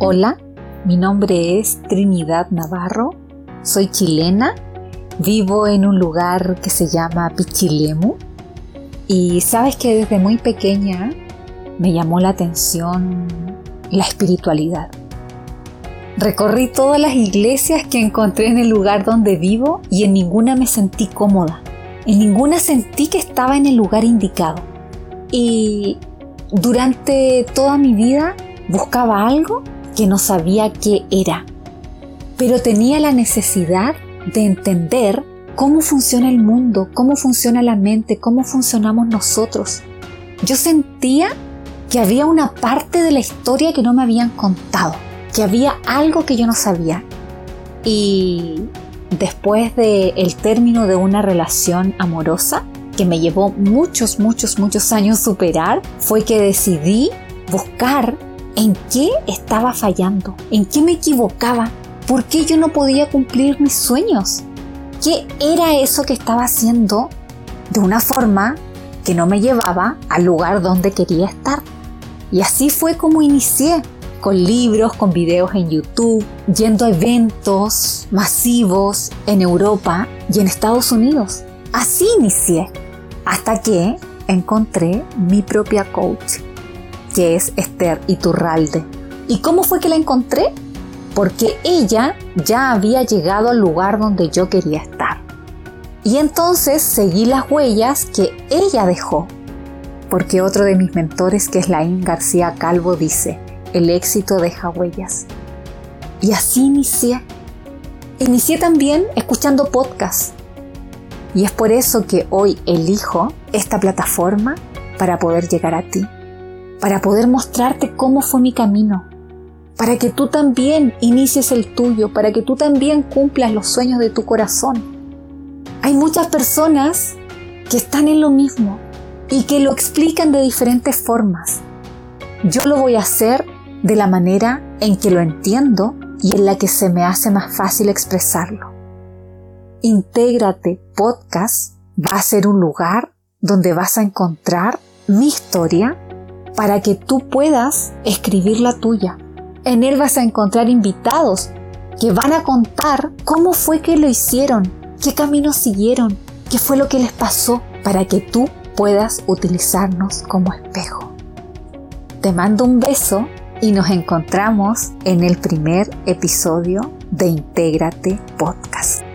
Hola, mi nombre es Trinidad Navarro, soy chilena, vivo en un lugar que se llama Pichilemu y sabes que desde muy pequeña me llamó la atención la espiritualidad. Recorrí todas las iglesias que encontré en el lugar donde vivo y en ninguna me sentí cómoda. En ninguna sentí que estaba en el lugar indicado. Y durante toda mi vida buscaba algo que no sabía qué era, pero tenía la necesidad de entender cómo funciona el mundo, cómo funciona la mente, cómo funcionamos nosotros. Yo sentía que había una parte de la historia que no me habían contado, que había algo que yo no sabía. Y después del el término de una relación amorosa, que me llevó muchos, muchos, muchos años superar, fue que decidí buscar en qué estaba fallando, en qué me equivocaba, por qué yo no podía cumplir mis sueños, qué era eso que estaba haciendo de una forma que no me llevaba al lugar donde quería estar. Y así fue como inicié, con libros, con videos en YouTube, yendo a eventos masivos en Europa y en Estados Unidos. Así inicié, hasta que encontré mi propia coach que es Esther Iturralde. ¿Y cómo fue que la encontré? Porque ella ya había llegado al lugar donde yo quería estar. Y entonces seguí las huellas que ella dejó. Porque otro de mis mentores, que es Laín García Calvo, dice, el éxito deja huellas. Y así inicié. Inicié también escuchando podcasts. Y es por eso que hoy elijo esta plataforma para poder llegar a ti para poder mostrarte cómo fue mi camino, para que tú también inicies el tuyo, para que tú también cumplas los sueños de tu corazón. Hay muchas personas que están en lo mismo y que lo explican de diferentes formas. Yo lo voy a hacer de la manera en que lo entiendo y en la que se me hace más fácil expresarlo. Intégrate Podcast va a ser un lugar donde vas a encontrar mi historia para que tú puedas escribir la tuya. En él vas a encontrar invitados que van a contar cómo fue que lo hicieron, qué camino siguieron, qué fue lo que les pasó, para que tú puedas utilizarnos como espejo. Te mando un beso y nos encontramos en el primer episodio de Intégrate Podcast.